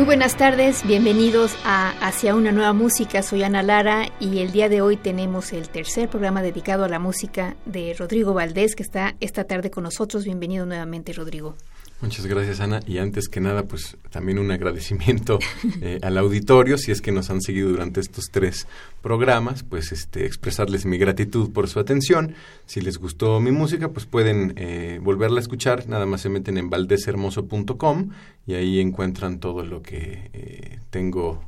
Muy buenas tardes, bienvenidos a Hacia una nueva música. Soy Ana Lara y el día de hoy tenemos el tercer programa dedicado a la música de Rodrigo Valdés, que está esta tarde con nosotros. Bienvenido nuevamente, Rodrigo. Muchas gracias, Ana. Y antes que nada, pues también un agradecimiento eh, al auditorio, si es que nos han seguido durante estos tres programas, pues este, expresarles mi gratitud por su atención. Si les gustó mi música, pues pueden eh, volverla a escuchar. Nada más se meten en valdeshermoso.com y ahí encuentran todo lo que eh, tengo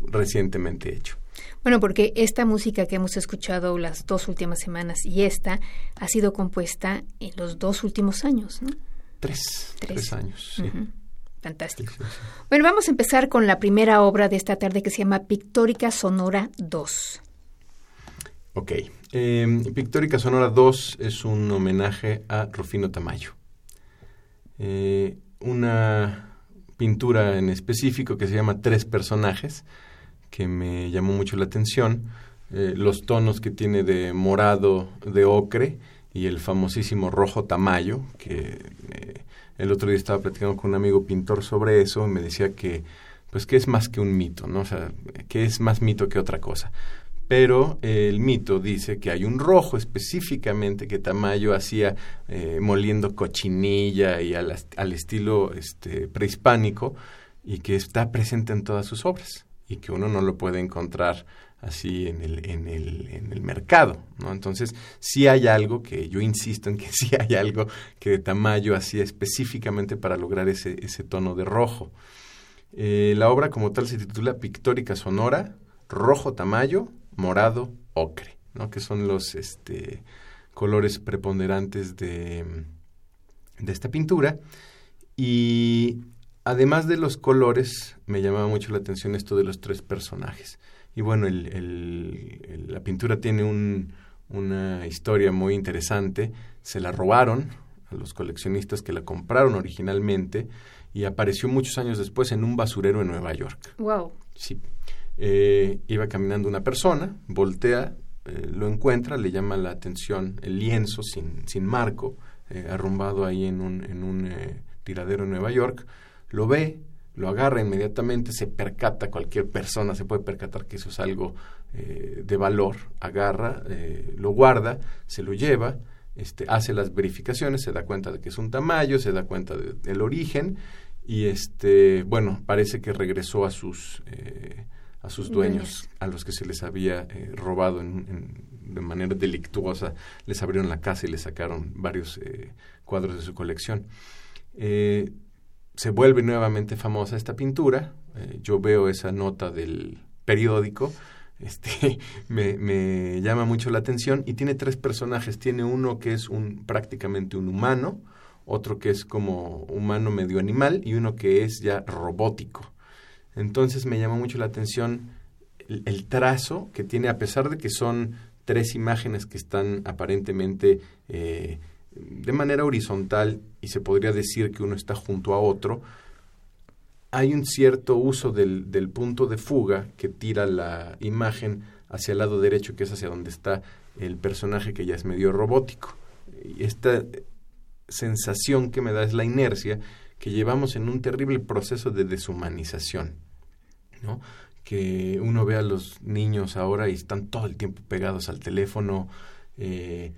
recientemente hecho. Bueno, porque esta música que hemos escuchado las dos últimas semanas y esta ha sido compuesta en los dos últimos años, ¿no? Tres, tres, años, sí. Fantástico. Bueno, vamos a empezar con la primera obra de esta tarde que se llama Pictórica Sonora 2. Ok. Eh, Pictórica Sonora 2 es un homenaje a Rufino Tamayo. Eh, una pintura en específico que se llama Tres Personajes, que me llamó mucho la atención. Eh, los tonos que tiene de morado, de ocre, y el famosísimo rojo tamayo, que eh, el otro día estaba platicando con un amigo pintor sobre eso, me decía que, pues que es más que un mito, ¿no? O sea, que es más mito que otra cosa. Pero eh, el mito dice que hay un rojo específicamente que Tamayo hacía eh, moliendo cochinilla y al, al estilo este, prehispánico y que está presente en todas sus obras y que uno no lo puede encontrar así en el, en el, en el mercado, ¿no? Entonces, sí hay algo que yo insisto en que sí hay algo que de Tamayo hacía específicamente para lograr ese, ese tono de rojo. Eh, la obra como tal se titula Pictórica Sonora, Rojo Tamayo, Morado, Ocre, ¿no? Que son los este, colores preponderantes de, de esta pintura. Y además de los colores, me llamaba mucho la atención esto de los tres personajes. Y bueno, el, la pintura tiene un, una historia muy interesante. Se la robaron a los coleccionistas que la compraron originalmente y apareció muchos años después en un basurero en Nueva York. Wow. Sí. Eh, iba caminando una persona, voltea, eh, lo encuentra, le llama la atención el lienzo sin, sin marco, eh, arrumbado ahí en un, en un tiradero en Nueva York, lo ve, lo agarra inmediatamente, se percata, cualquier persona se puede percatar que eso es algo eh, de valor, agarra, eh, lo guarda, se lo lleva, este, hace las verificaciones, se da cuenta de que es un tamaño, se da cuenta del origen y este, bueno, parece que regresó a sus, eh, a sus dueños, a los que se les había robado de manera delictuosa, les abrieron la casa y le sacaron varios cuadros de su colección se vuelve nuevamente famosa esta pintura. Eh, yo veo esa nota del periódico, este, me, llama mucho la atención y tiene tres personajes. Tiene uno que es un, prácticamente un humano, otro que es como humano medio animal y uno que es ya robótico. Entonces me llama mucho la atención el, el trazo que tiene, a pesar de que son tres imágenes que están aparentemente eh, de manera horizontal y se podría decir que uno está junto a otro, hay un cierto uso del, del, punto de fuga que tira la imagen hacia el lado derecho, que es hacia donde está el personaje que ya es medio robótico. Y esta sensación que me da es la inercia que llevamos en un terrible proceso de deshumanización, ¿no? Que uno ve a los niños ahora y están todo el tiempo pegados al teléfono, eh,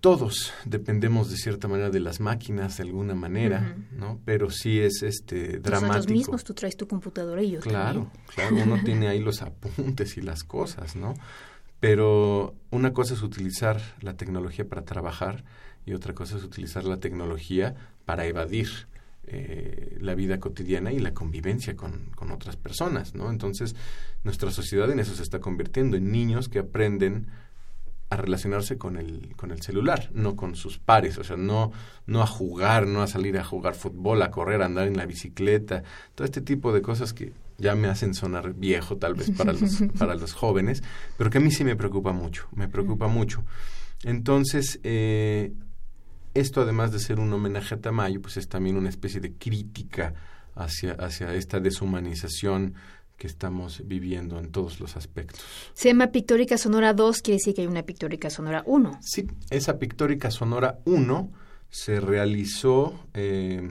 todos dependemos de cierta manera de las máquinas de alguna manera, ¿no? Pero sí es este dramático. Nosotros mismos tú traes tu computadora y yo Claro, claro, uno tiene ahí los apuntes y las cosas, ¿no? Pero una cosa es utilizar la tecnología para trabajar y otra cosa es utilizar la tecnología para evadir eh, la vida cotidiana y la convivencia con, con otras personas, ¿no? Entonces, nuestra sociedad en eso se está convirtiendo, en niños que aprenden a relacionarse con el, con el celular, no con sus pares, o sea, no, no a jugar, no a salir a jugar fútbol, a correr, a andar en la bicicleta, todo este tipo de cosas que ya me hacen sonar viejo tal vez para los, para los jóvenes, pero que a mí sí me preocupa mucho, me preocupa mucho. Entonces, eh, esto además de ser un homenaje a Tamayo, pues es también una especie de crítica hacia, hacia esta deshumanización que estamos viviendo en todos los aspectos. Se llama Pictórica Sonora 2, quiere decir que hay una Pictórica Sonora 1. Sí, esa Pictórica Sonora 1 se realizó, eh,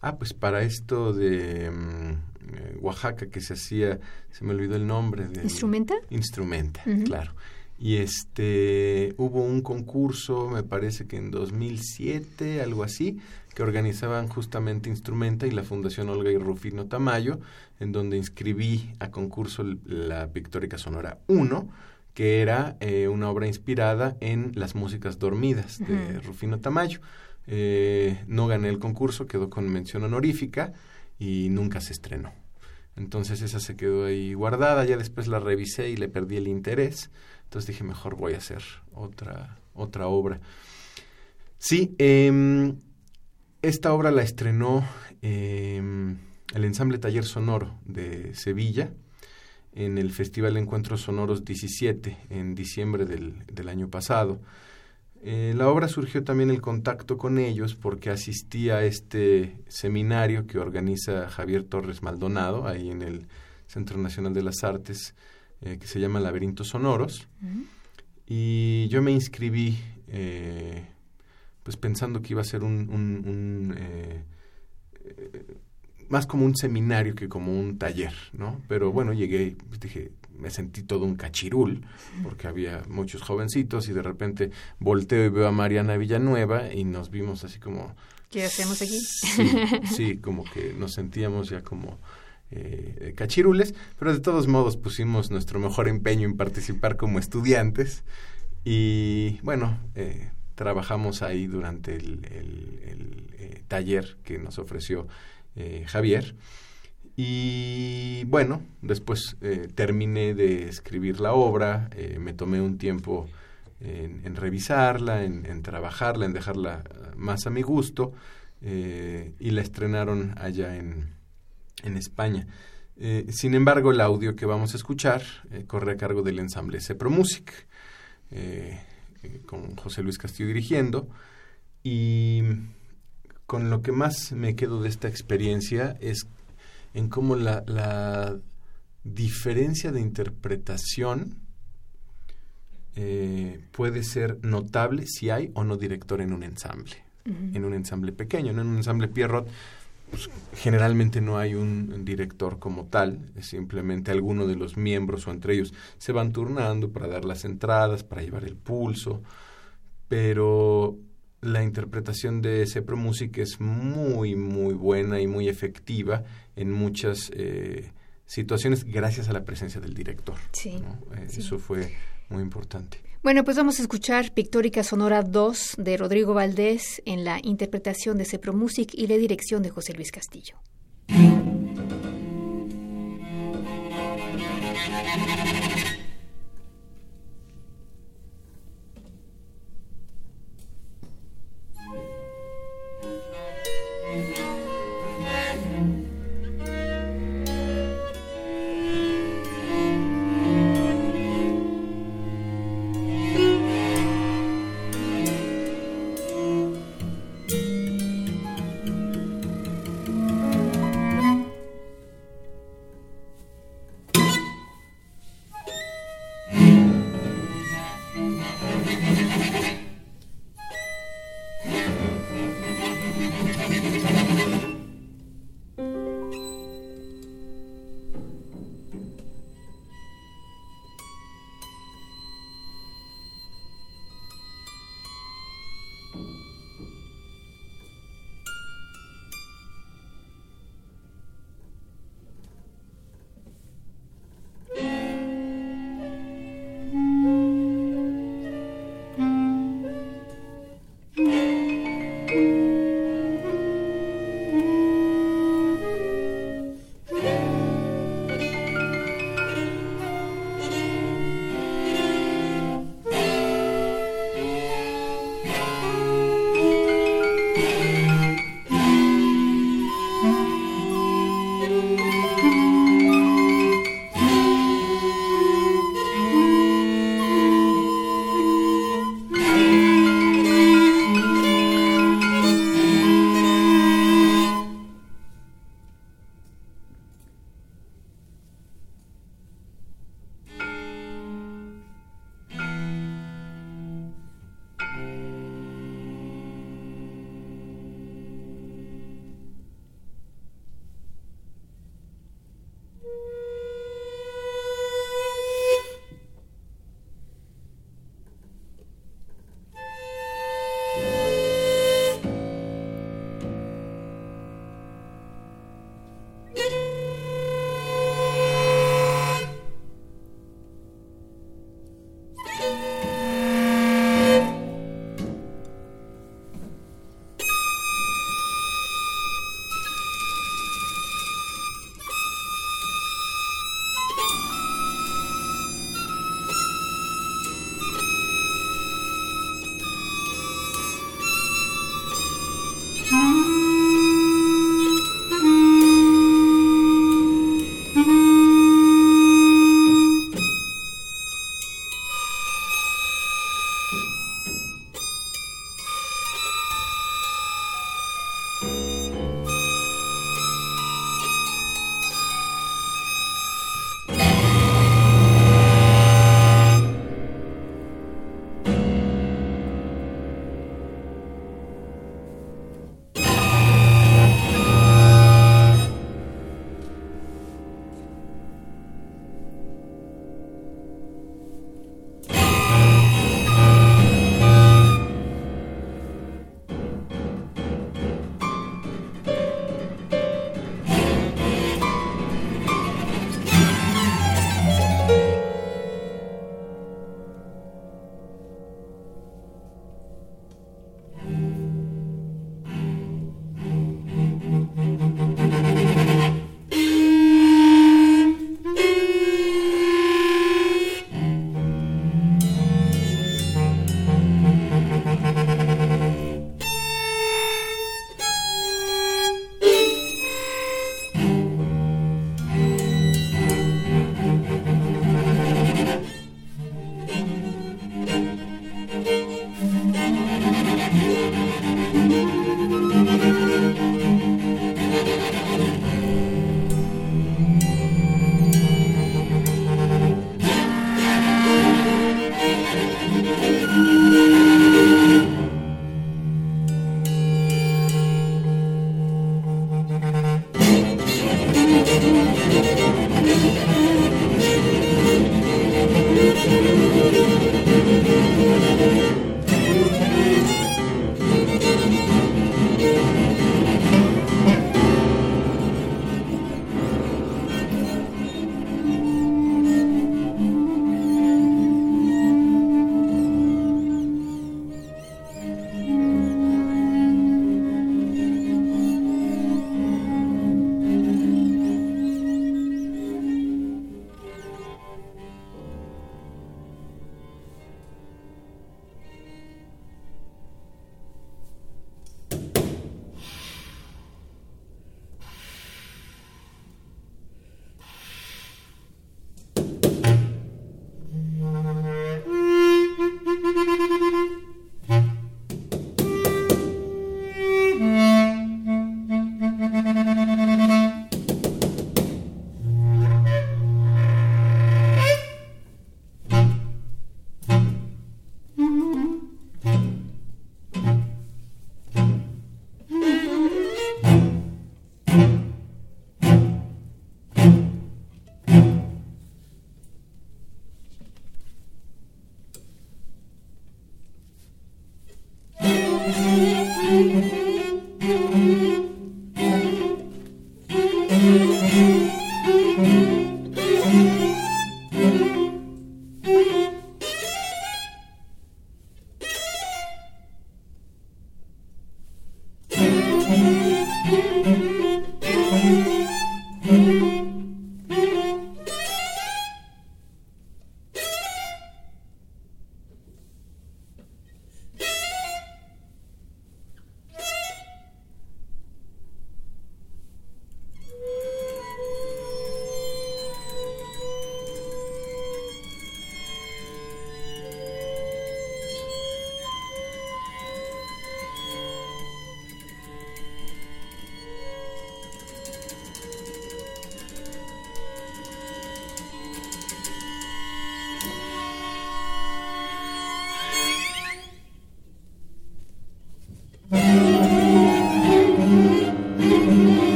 ah, pues para esto de mm, eh, Oaxaca que se hacía, se me olvidó el nombre. De, ¿Instrumenta? Instrumenta, claro. Y este, hubo un concurso, me parece que en 2007, algo así, que organizaban justamente Instrumenta y la Fundación Olga y Rufino Tamayo, en donde inscribí a concurso la Pictórica Sonora 1, que era eh, una obra inspirada en las músicas dormidas de Rufino Tamayo. Eh, no gané el concurso, quedó con mención honorífica y nunca se estrenó. Entonces esa se quedó ahí guardada, ya después la revisé y le perdí el interés. Entonces dije, mejor voy a hacer otra, otra obra. Sí, em, esta obra la estrenó em, el Ensamble Taller Sonoro de Sevilla en el Festival Encuentros Sonoros 17 en diciembre del, del año pasado. Eh, la obra surgió también el contacto con ellos porque asistí a este seminario que organiza Javier Torres Maldonado ahí en el Centro Nacional de las Artes eh, que se llama Laberintos Sonoros y yo me inscribí eh, pues pensando que iba a ser un, un más como un seminario que como un taller, ¿no? Pero bueno, llegué, pues dije, me sentí todo un cachirul, porque había muchos jovencitos y de repente volteo y veo a Mariana Villanueva y nos vimos así como... ¿Qué hacemos aquí? Sí, como que nos sentíamos ya como eh, cachirules, pero de todos modos pusimos nuestro mejor empeño en participar como estudiantes y bueno, eh, trabajamos ahí durante el, eh, taller que nos ofreció eh, Javier. Y bueno, después eh, terminé de escribir la obra, eh, me tomé un tiempo en, revisarla, en, trabajarla, en dejarla más a mi gusto y la estrenaron allá en, en España. sin embargo, el audio que vamos a escuchar corre a cargo del ensamble Cepro Music, con José Luis Castillo dirigiendo. Y con lo que más me quedo de esta experiencia es en cómo la, diferencia de interpretación eh, puede ser notable si hay o no director en un ensamble, en un ensamble pequeño, en un ensamble Pierrot. Pues, generalmente no hay un director como tal, es simplemente alguno de los miembros o entre ellos se van turnando para dar las entradas, para llevar el pulso, pero la interpretación de Cepro Music es muy, muy buena y muy efectiva en muchas eh, situaciones gracias a la presencia del director. Sí, eh, Eso fue muy importante. Bueno, pues vamos a escuchar Pictórica Sonora 2 de Rodrigo Valdés en la interpretación de Cepro Music y la dirección de José Luis Castillo.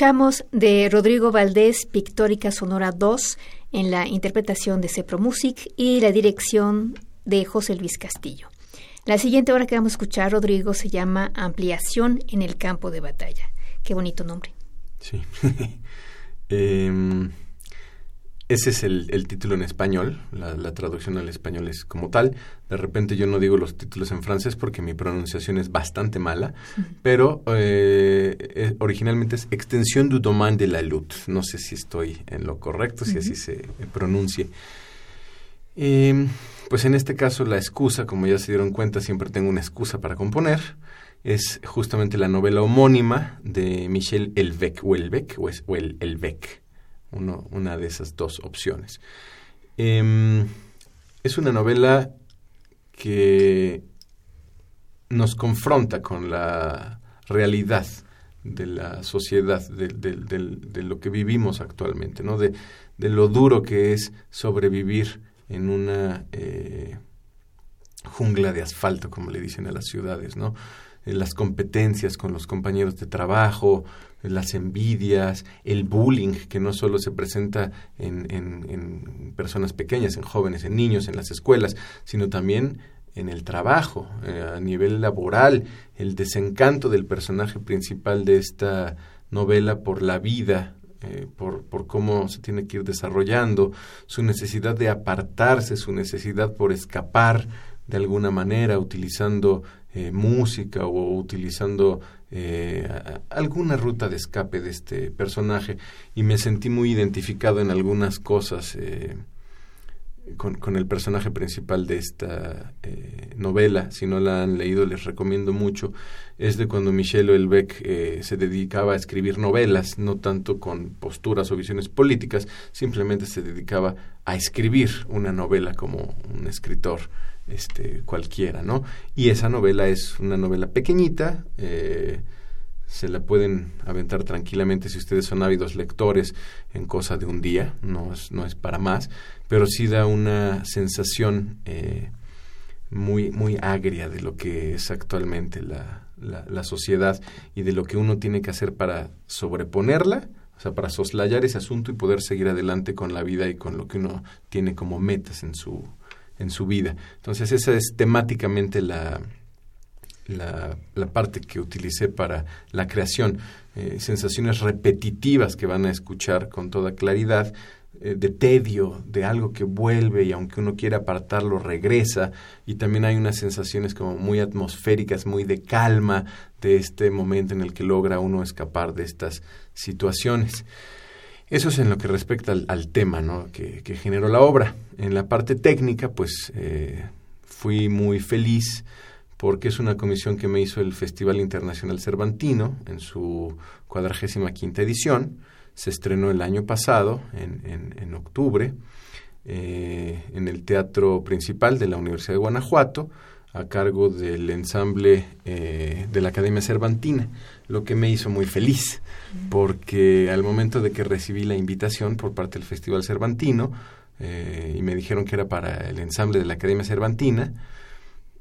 Escuchamos de Rodrigo Valdés Pictórica Sonora 2 en la interpretación de Cepro Music y la dirección de José Luis Castillo. La siguiente obra que vamos a escuchar, Rodrigo, se llama Ampliación en el campo de batalla. Qué bonito nombre. Sí. Em, ese es el, título en español, la, traducción al español es como tal. De repente yo no digo los títulos en francés porque mi pronunciación es bastante mala, pero eh, eh, originalmente es Extensión du domaine de la lutte. No sé si estoy en lo correcto, si así se pronuncie. Em, pues en este caso la excusa, como ya se dieron cuenta, siempre tengo una excusa para componer. Es justamente la novela homónima de Michel Elvec, o Elvec, o, es, o el Una de esas dos opciones. Em, es una novela que nos confronta con la realidad de la sociedad, de, lo que vivimos actualmente, ¿no? de, lo duro que es sobrevivir en una eh, jungla de asfalto, como le dicen a las ciudades, ¿no? las competencias con los compañeros de trabajo, las envidias, el bullying que no solo se presenta en, en, personas pequeñas, en jóvenes, en niños, en las escuelas, sino también en el trabajo, eh, a nivel laboral, el desencanto del personaje principal de esta novela por la vida, eh, por, por, cómo se tiene que ir desarrollando, su necesidad de apartarse, su necesidad por escapar de alguna manera, utilizando eh, música o utilizando eh, alguna ruta de escape de este personaje y me sentí muy identificado en algunas cosas eh, con, el personaje principal de esta novela. Si no la han leído, les recomiendo mucho. Es de cuando Michel Houellebecq se dedicaba a escribir novelas, no tanto con posturas o visiones políticas, simplemente se dedicaba a escribir una novela como un escritor este, cualquiera, ¿no? Y esa novela es una novela pequeñita, eh, se la pueden aventar tranquilamente si ustedes son ávidos lectores en cosa de un día, no es, no es para más, pero sí da una sensación eh, muy, muy agria de lo que es actualmente la, la, sociedad y de lo que uno tiene que hacer para sobreponerla, o sea, para soslayar ese asunto y poder seguir adelante con la vida y con lo que uno tiene como metas en su, en su vida. Entonces esa es temáticamente la, la, parte que utilicé para la creación. Eh, sensaciones repetitivas que van a escuchar con toda claridad, eh, de tedio, de algo que vuelve y aunque uno quiera apartarlo, regresa. Y también hay unas sensaciones como muy atmosféricas, muy de calma de este momento en el que logra uno escapar de estas situaciones. Eso es en lo que respecta al, tema ¿no? que, generó la obra. En la parte técnica, pues eh, fui muy feliz porque es una comisión que me hizo el Festival Internacional Cervantino en su cuadragésima quinta edición. Se estrenó el año pasado, en, en, octubre, eh, en el Teatro Principal de la Universidad de Guanajuato a cargo del ensamble eh, de la Academia Cervantina, lo que me hizo muy feliz, porque al momento de que recibí la invitación por parte del Festival Cervantino, eh, y me dijeron que era para el ensamble de la Academia Cervantina,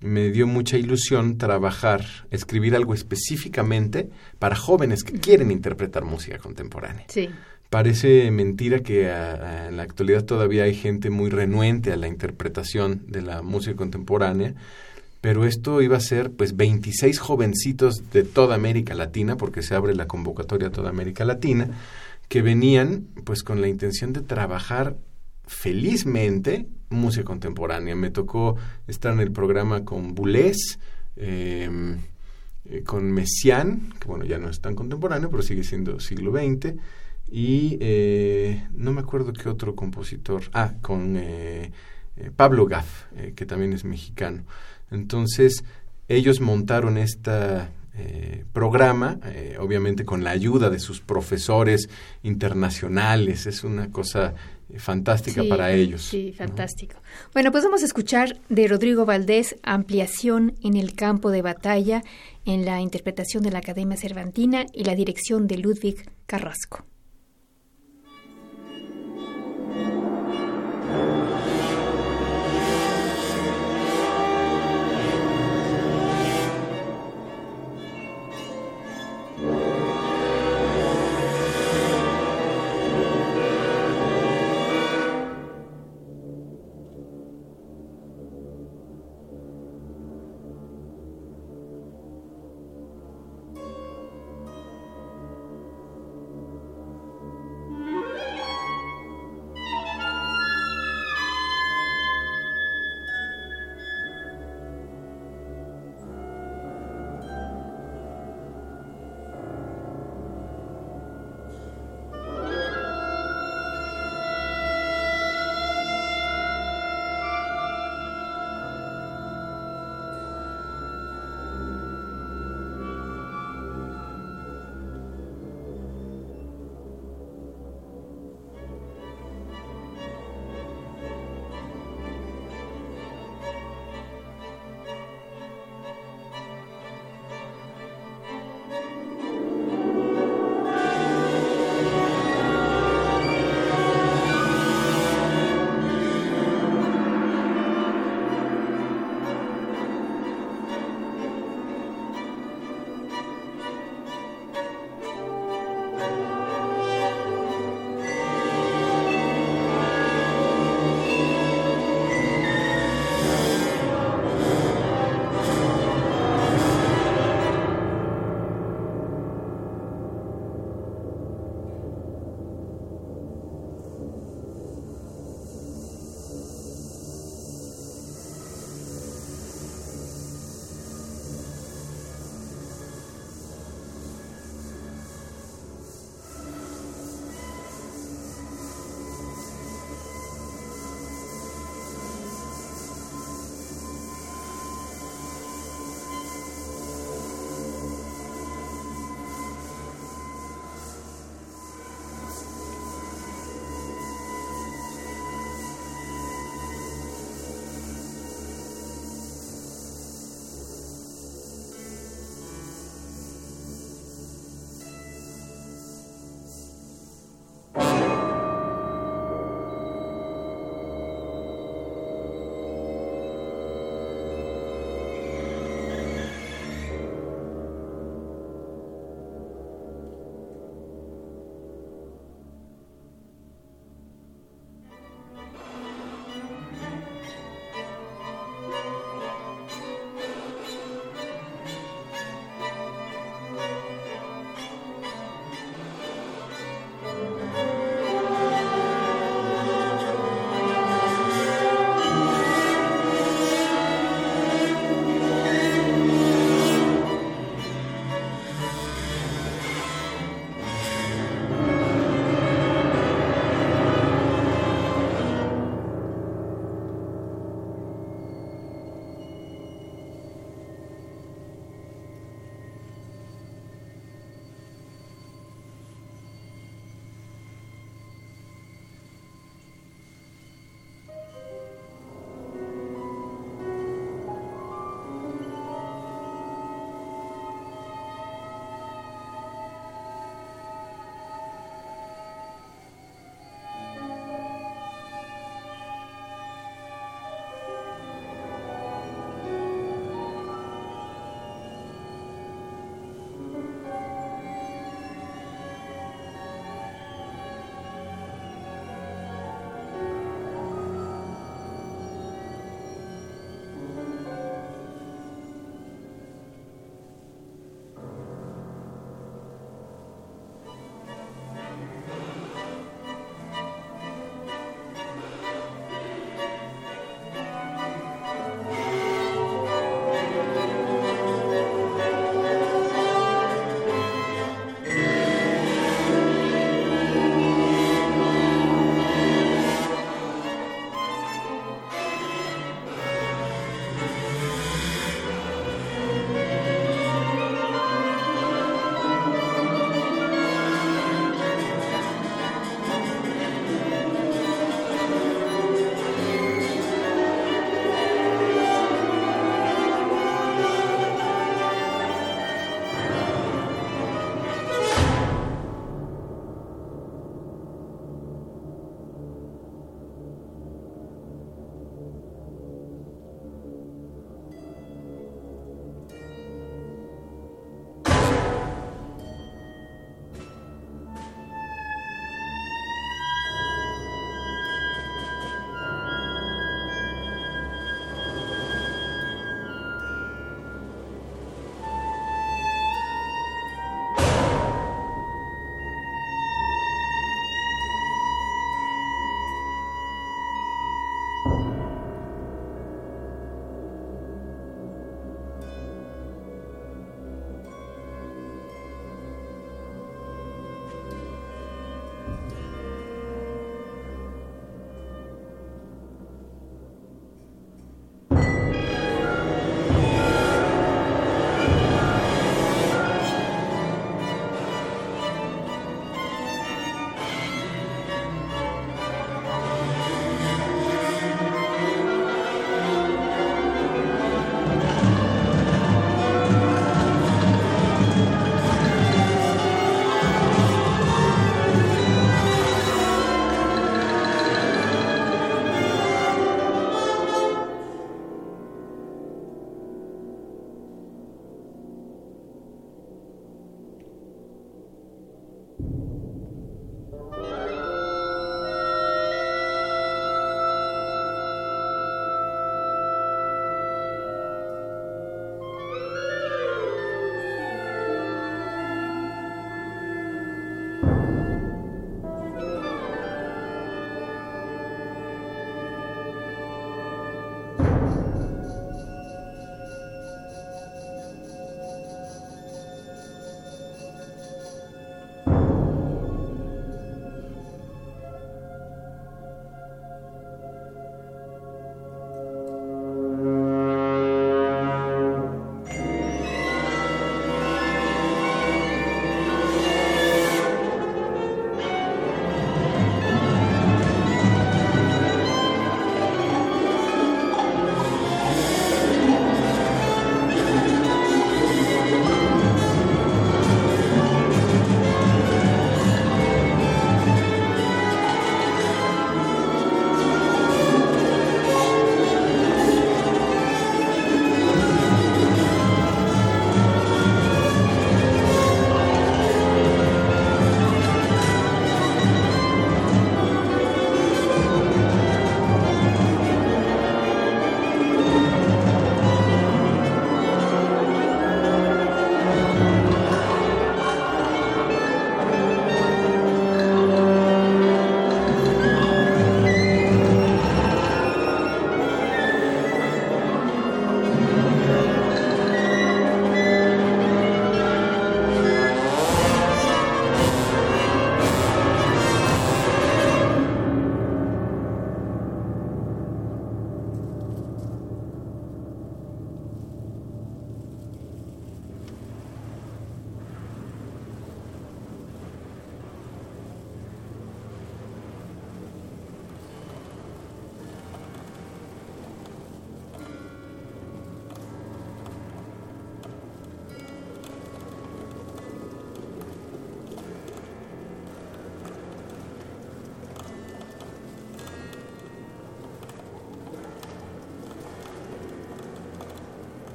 me dio mucha ilusión trabajar, escribir algo específicamente para jóvenes que quieren interpretar música contemporánea. Sí. Parece mentira que en la actualidad todavía hay gente muy renuente a la interpretación de la música contemporánea, pero esto iba a ser pues 26 jovencitos de toda América Latina, porque se abre la convocatoria a toda América Latina, que venían pues con la intención de trabajar felizmente música contemporánea. Me tocó estar en el programa con Boulez, em, eh, con Messiaen, que bueno, ya no es tan contemporáneo, pero sigue siendo siglo XX, y eh, no me acuerdo qué otro compositor, ah, con eh, Pablo Gaff, que también es mexicano. Entonces, ellos montaron este programa, eh, obviamente con la ayuda de sus profesores internacionales, es una cosa eh, fantástica para ellos. Sí, fantástico. Bueno, pues vamos a escuchar de Rodrigo Valdés Ampliación en el campo de batalla en la interpretación de la Academia Cervantina y la dirección de Ludwig Carrasco.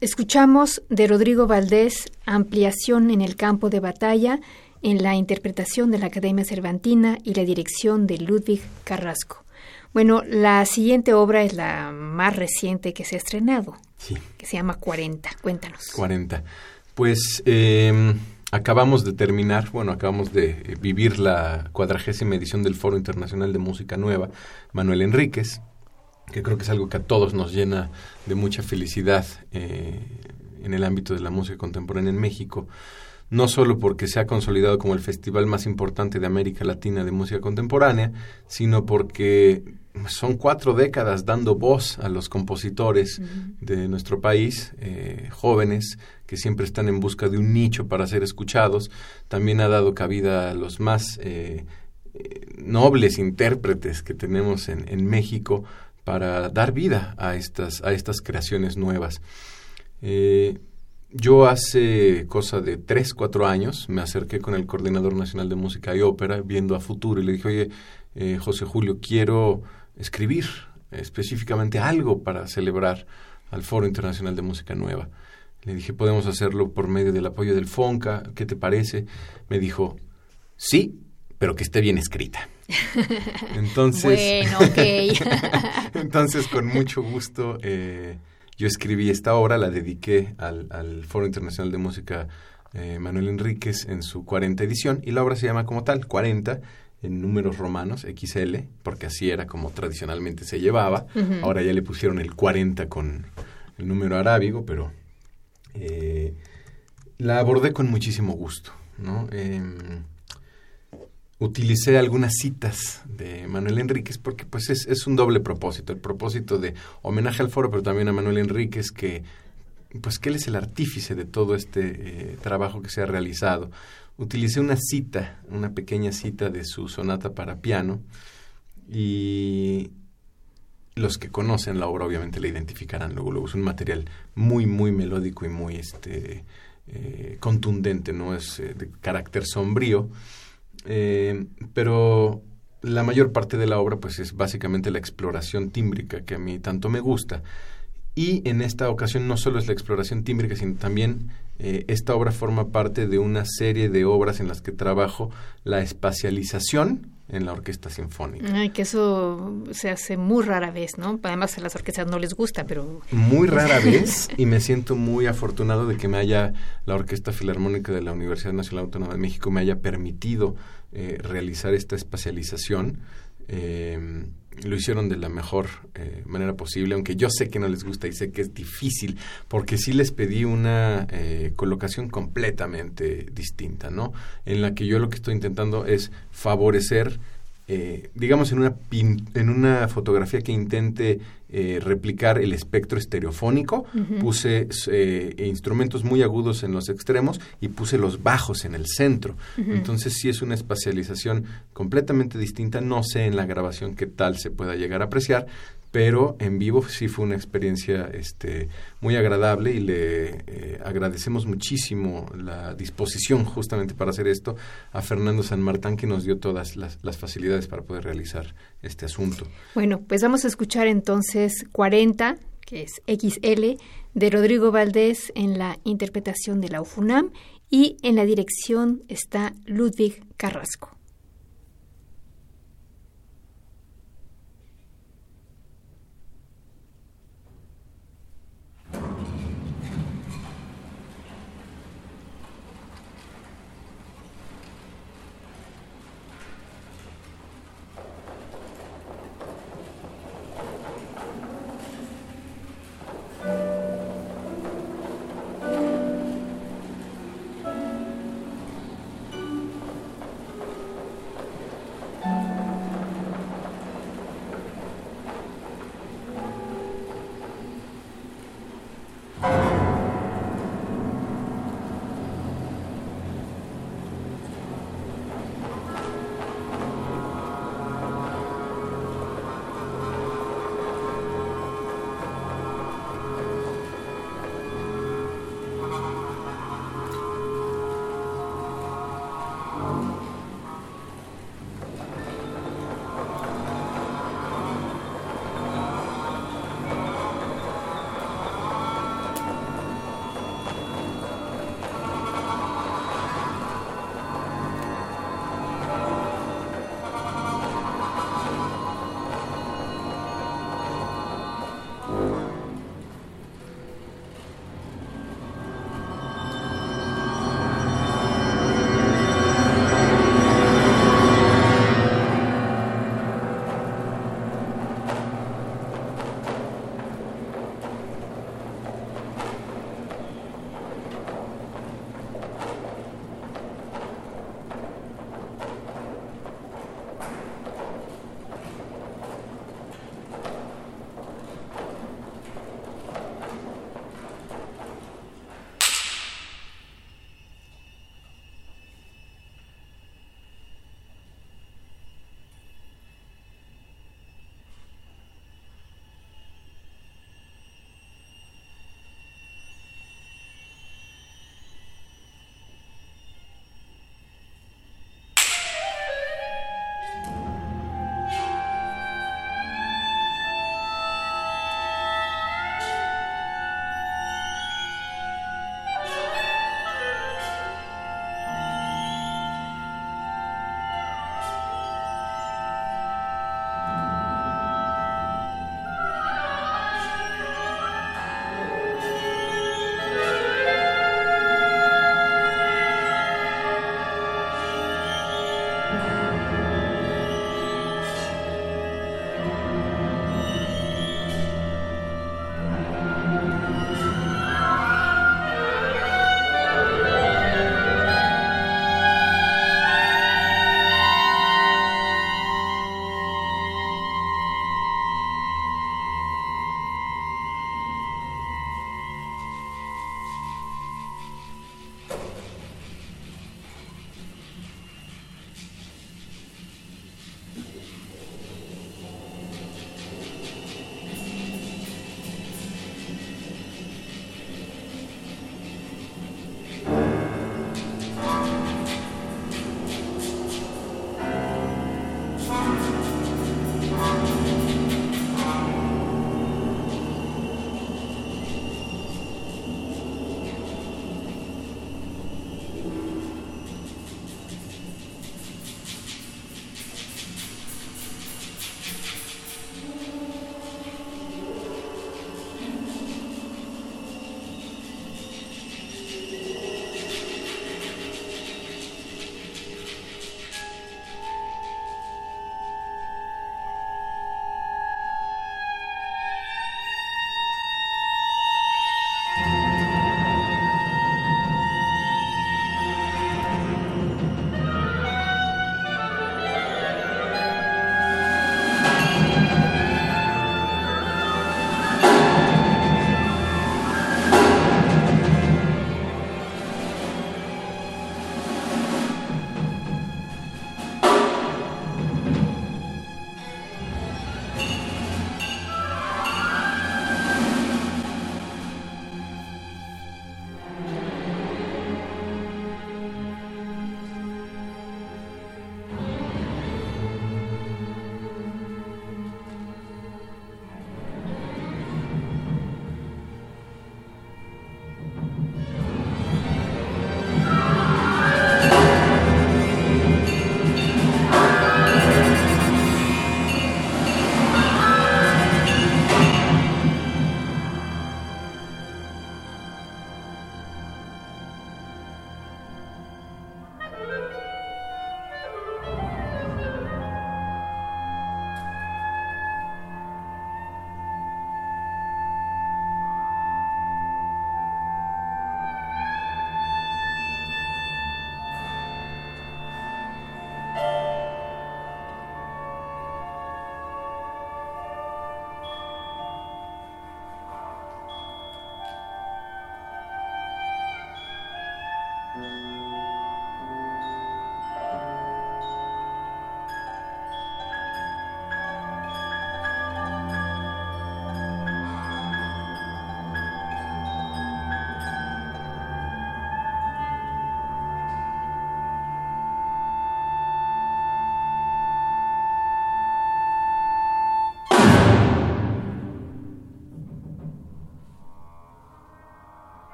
Escuchamos de Rodrigo Valdés Ampliación en el campo de batalla en la interpretación de la Academia Cervantina y la dirección de Ludwig Carrasco. Bueno, la siguiente obra es la más reciente que se ha estrenado, Sí, que se llama 40. Cuéntanos. 40. Pues eh, acabamos de terminar, bueno, acabamos de vivir la cuadragésima edición del Foro Internacional de Música Nueva, Manuel Enríquez, que creo que es algo que a todos nos llena de mucha felicidad eh, en el ámbito de la música contemporánea en México, no solo porque se ha consolidado como el festival más importante de América Latina de música contemporánea, sino porque son cuatro décadas dando voz a los compositores de nuestro país, eh, jóvenes que siempre están en busca de un nicho para ser escuchados. También ha dado cabida a los más eh, eh, nobles intérpretes que tenemos en, en, México para dar vida a estas, a estas creaciones nuevas. yo hace cosa de tres, cuatro años me acerqué con el Coordinador Nacional de Música y Ópera viendo a futuro y le dije, oye, José Julio, quiero escribir específicamente algo para celebrar al Foro Internacional de Música Nueva. Le dije, podemos hacerlo por medio del apoyo del FONCA, ¿qué te parece? Me dijo, sí, pero que esté bien escrita. Entonces, bueno, okay. entonces con mucho gusto eh, yo escribí esta obra, la dediqué al, al Foro Internacional de Música eh, Manuel Enríquez en su 40 edición y la obra se llama como tal, 40 en números romanos, XL, porque así era como tradicionalmente se llevaba. Uh -huh. Ahora ya le pusieron el 40 con el número arábigo, pero eh, la abordé con muchísimo gusto. ¿no? Utilicé algunas citas de Manuel Enríquez porque pues es, es, un doble propósito, el propósito de homenaje al foro, pero también a Manuel Enríquez que pues que él es el artífice de todo este eh, trabajo que se ha realizado. Utilicé una cita, una pequeña cita de su sonata para piano y los que conocen la obra obviamente la identificarán luego, luego. Es un material muy muy melódico y muy este eh, contundente, no es eh, de carácter sombrío, eh, pero la mayor parte de la obra pues es básicamente la exploración tímbrica que a mí tanto me gusta. Y en esta ocasión no solo es la exploración tímbrica, sino también eh, esta obra forma parte de una serie de obras en las que trabajo la espacialización en la orquesta sinfónica. Ay, que eso se hace muy rara vez, ¿no? Además a las orquestas no les gusta, pero... Muy rara vez y me siento muy afortunado de que me haya la Orquesta Filarmónica de la Universidad Nacional Autónoma de México me haya permitido eh, realizar esta espacialización. Eh, lo hicieron de la mejor eh, manera posible, aunque yo sé que no les gusta y sé que es difícil, porque sí les pedí una eh, colocación completamente distinta, ¿no? En la que yo lo que estoy intentando es favorecer, eh, digamos, en una, pin en una fotografía que intente eh, replicar el espectro estereofónico, uh -huh. puse eh, instrumentos muy agudos en los extremos y puse los bajos en el centro. Uh -huh. Entonces sí es una espacialización completamente distinta. No sé en la grabación qué tal se pueda llegar a apreciar, pero en vivo sí fue una experiencia este, muy agradable y le eh, agradecemos muchísimo la disposición justamente para hacer esto a Fernando San Martán que nos dio todas las, las facilidades para poder realizar este asunto. Bueno, pues vamos a escuchar entonces 40, que es XL, de Rodrigo Valdés en la interpretación de la UFUNAM y en la dirección está Ludwig Carrasco.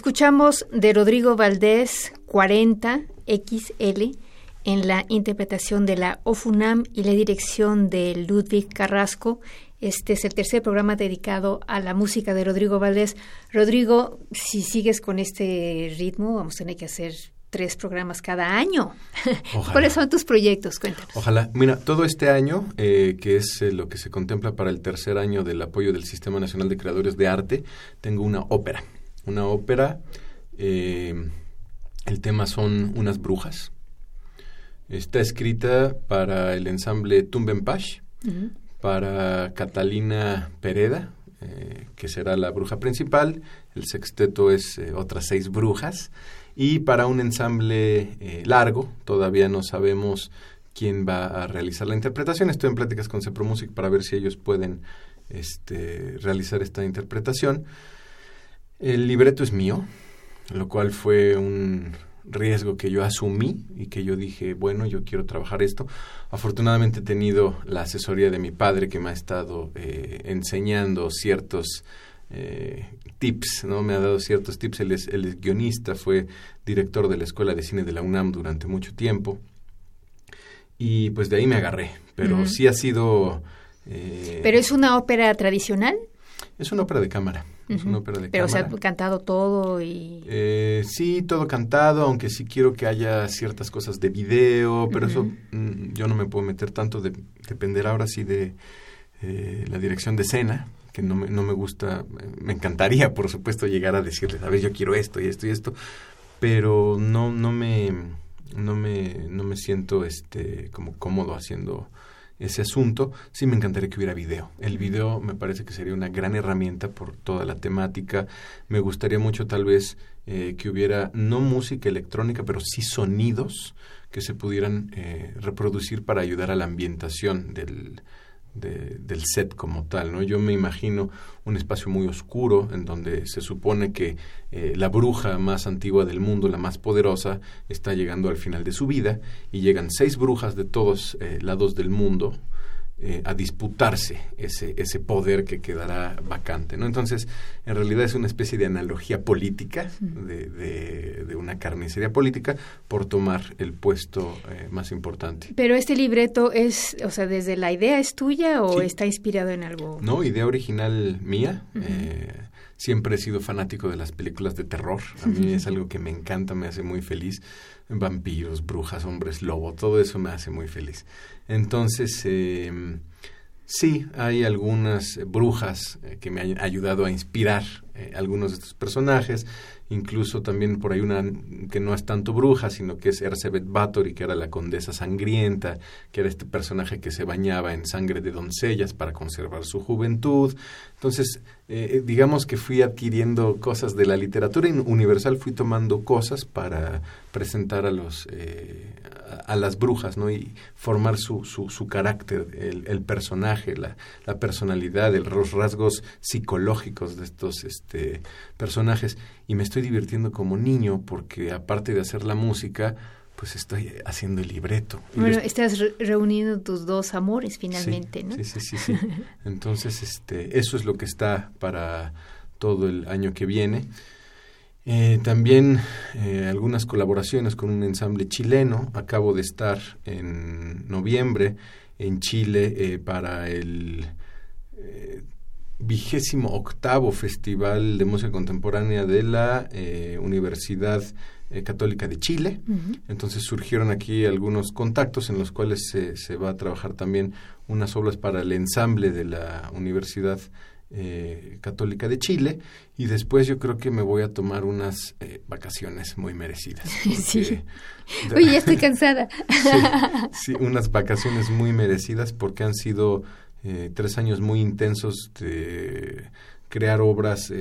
Escuchamos de Rodrigo Valdés 40 XL en la interpretación de la OFUNAM y la dirección de Ludwig Carrasco. Este es el tercer programa dedicado a la música de Rodrigo Valdés. Rodrigo, si sigues con este ritmo, vamos a tener que hacer tres programas cada año. ¿Cuáles son tus proyectos? Cuéntanos. Ojalá. Mira, todo este año, eh, que es eh, lo que se contempla para el tercer año del apoyo del Sistema Nacional de Creadores de Arte, tengo una ópera una ópera. Eh, el tema son unas brujas. Está escrita para el ensamble Tumbenpash, para Catalina Pereda, eh, que será la bruja principal. El sexteto es eh, otras seis brujas. Y para un ensamble largo, todavía no sabemos quién va a realizar la interpretación. Estoy en pláticas con Cepro Music para ver si ellos pueden este, realizar esta interpretación. El libreto es mío, lo cual fue un riesgo que yo asumí y que yo dije, bueno, yo quiero trabajar esto. Afortunadamente he tenido la asesoría de mi padre que me ha estado eh, enseñando ciertos eh, tips, ¿no? Me ha dado ciertos tips. Él es, guionista, fue director de la Escuela de Cine de la UNAM durante mucho tiempo. Y pues de ahí me agarré. Pero sí ha sido... Eh, ¿Pero es una ópera tradicional? Es una ópera de cámara. Es una ópera de Pero se ha cantado todo y... Eh, sí, todo cantado, aunque sí quiero que haya ciertas cosas de video, pero eso mm, yo no me puedo meter tanto, de, depender ahora sí de eh, la dirección de escena, que no me, no me gusta, me encantaría por supuesto llegar a decirles, a ver, yo quiero esto y esto y esto, pero no, no me, no me, no me siento este, como cómodo haciendo ese asunto, sí me encantaría que hubiera video. El video me parece que sería una gran herramienta por toda la temática. Me gustaría mucho tal vez eh, que hubiera no música electrónica, pero sí sonidos que se pudieran eh, reproducir para ayudar a la ambientación del, del set como tal, ¿no? Yo me imagino un espacio muy oscuro en donde se supone que eh, la bruja más antigua del mundo, la más poderosa, está llegando al final de su vida y llegan seis brujas de todos eh, lados del mundo eh, a disputarse ese, ese poder que quedará vacante. ¿no? Entonces, en realidad es una especie de analogía política, de, de, una carnicería política, por tomar el puesto eh, más importante. Pero este libreto es, o sea, desde la idea es tuya o está inspirado en algo? No, idea original mía. eh, siempre he sido fanático de las películas de terror. A mí es algo que me encanta, me hace muy feliz. Vampiros, brujas, hombres lobo, todo eso me hace muy feliz. Entonces, eh, sí, hay algunas brujas eh, que me han ayudado a inspirar eh, algunos de estos personajes. Incluso también por ahí una que no es tanto bruja, sino que es Erzebet Bathory, que era la condesa sangrienta, que era este personaje que se bañaba en sangre de doncellas para conservar su juventud. Entonces, eh, digamos que fui adquiriendo cosas de la literatura universal, fui tomando cosas para presentar a los eh, a, las brujas, ¿no? Y formar su, su, su carácter, el, el personaje, la, la, personalidad, los rasgos psicológicos de estos este, personajes. Y me estoy divirtiendo como niño porque aparte de hacer la música, pues estoy haciendo el libreto. Bueno, estás reuniendo tus dos amores finalmente, ¿no? Sí, sí, sí, sí. Entonces, este, eso es lo que está para todo el año que viene. Eh, también eh, algunas colaboraciones con un ensamble chileno. Acabo de estar en noviembre en Chile eh, para el vigésimo octavo Festival de Música Contemporánea de la Universidad eh, Católica de Chile. Entonces surgieron aquí algunos contactos en los cuales se, se, va a trabajar también unas obras para el ensamble de la Universidad eh, Católica de Chile y después yo creo que me voy a tomar unas eh, vacaciones muy merecidas. sí. Oye, ya estoy cansada. sí, unas vacaciones muy merecidas porque han sido tres años muy intensos de crear obras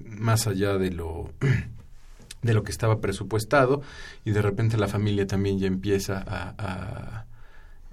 más allá de lo de lo que estaba presupuestado y de repente la familia también ya empieza a, a,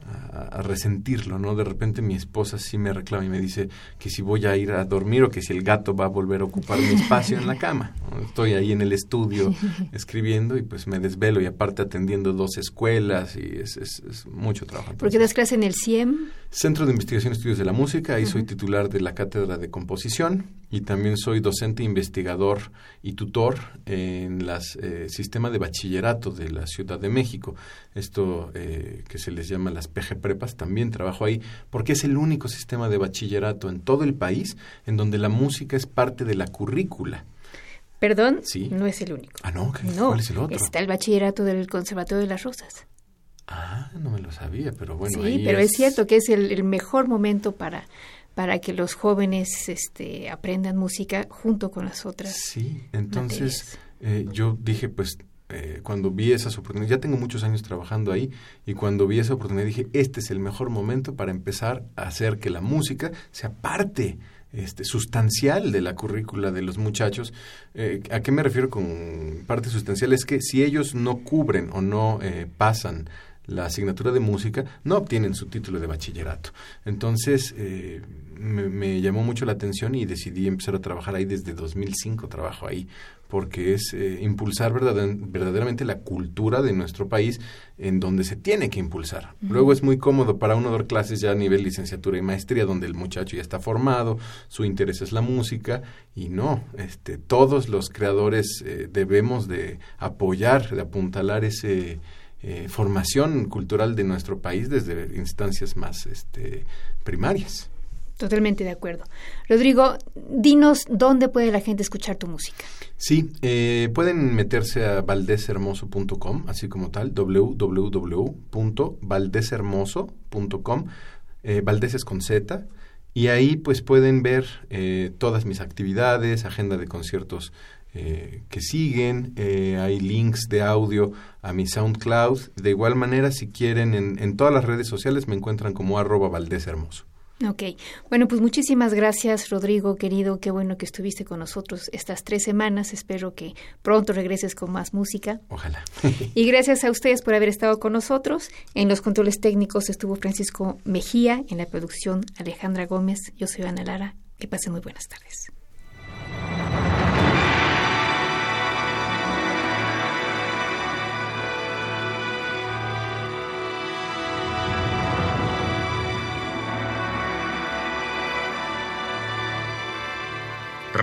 a, resentirlo, ¿no? De repente mi esposa sí me reclama y me dice que si voy a ir a dormir o que si el gato va a volver a ocupar mi espacio en la cama. Estoy ahí en el estudio escribiendo y pues me desvelo y aparte atendiendo dos escuelas y es, es, mucho trabajo. ¿Por qué das clase en el CIEM? Centro de Investigación y Estudios de la Música, ahí soy titular de la Cátedra de Composición y también soy docente, investigador y tutor en el eh, sistema de bachillerato de la Ciudad de México. Esto eh, que se les llama las PG Prepas, también trabajo ahí porque es el único sistema de bachillerato en todo el país en donde la música es parte de la currícula. Perdón, no es el único. Ah, no, ¿cuál es el otro? Está el bachillerato del Conservatorio de las Rosas. Ah, no me lo sabía, pero bueno. Sí, pero es... cierto que es el, mejor momento para, para que los jóvenes este, aprendan música junto con las otras. Sí, entonces eh, yo dije, pues eh, cuando vi esas oportunidades, ya tengo muchos años trabajando ahí, y cuando vi esa oportunidad dije, este es el mejor momento para empezar a hacer que la música sea parte este, sustancial de la currícula de los muchachos. Eh, ¿A qué me refiero con parte sustancial? Es que si ellos no cubren o no pasan la asignatura de música, no obtienen su título de bachillerato. Entonces, eh, me, llamó mucho la atención y decidí empezar a trabajar ahí desde 2005, trabajo ahí, porque es eh, impulsar verdaderamente la cultura de nuestro país en donde se tiene que impulsar. Luego es muy cómodo para uno dar clases ya a nivel licenciatura y maestría, donde el muchacho ya está formado, su interés es la música, y no, este, todos los creadores eh, debemos de apoyar, de apuntalar ese eh, formación cultural de nuestro país desde instancias más este, primarias. Totalmente de acuerdo. Rodrigo, dinos dónde puede la gente escuchar tu música. Sí, eh, pueden meterse a valdeshermoso.com, así como tal, www.valdeshermoso.com, eh, Valdés es con Z, y ahí pues pueden ver eh, todas mis actividades, agenda de conciertos eh, que siguen, eh, hay links de audio a mi SoundCloud. De igual manera, si quieren, en, en todas las redes sociales me encuentran como arroba Valdés Hermoso. Ok, bueno, pues muchísimas gracias Rodrigo, querido, qué bueno que estuviste con nosotros estas tres semanas, espero que pronto regreses con más música. Ojalá. y gracias a ustedes por haber estado con nosotros. En los controles técnicos estuvo Francisco Mejía, en la producción Alejandra Gómez, yo soy Ana Lara, que pasen muy buenas tardes.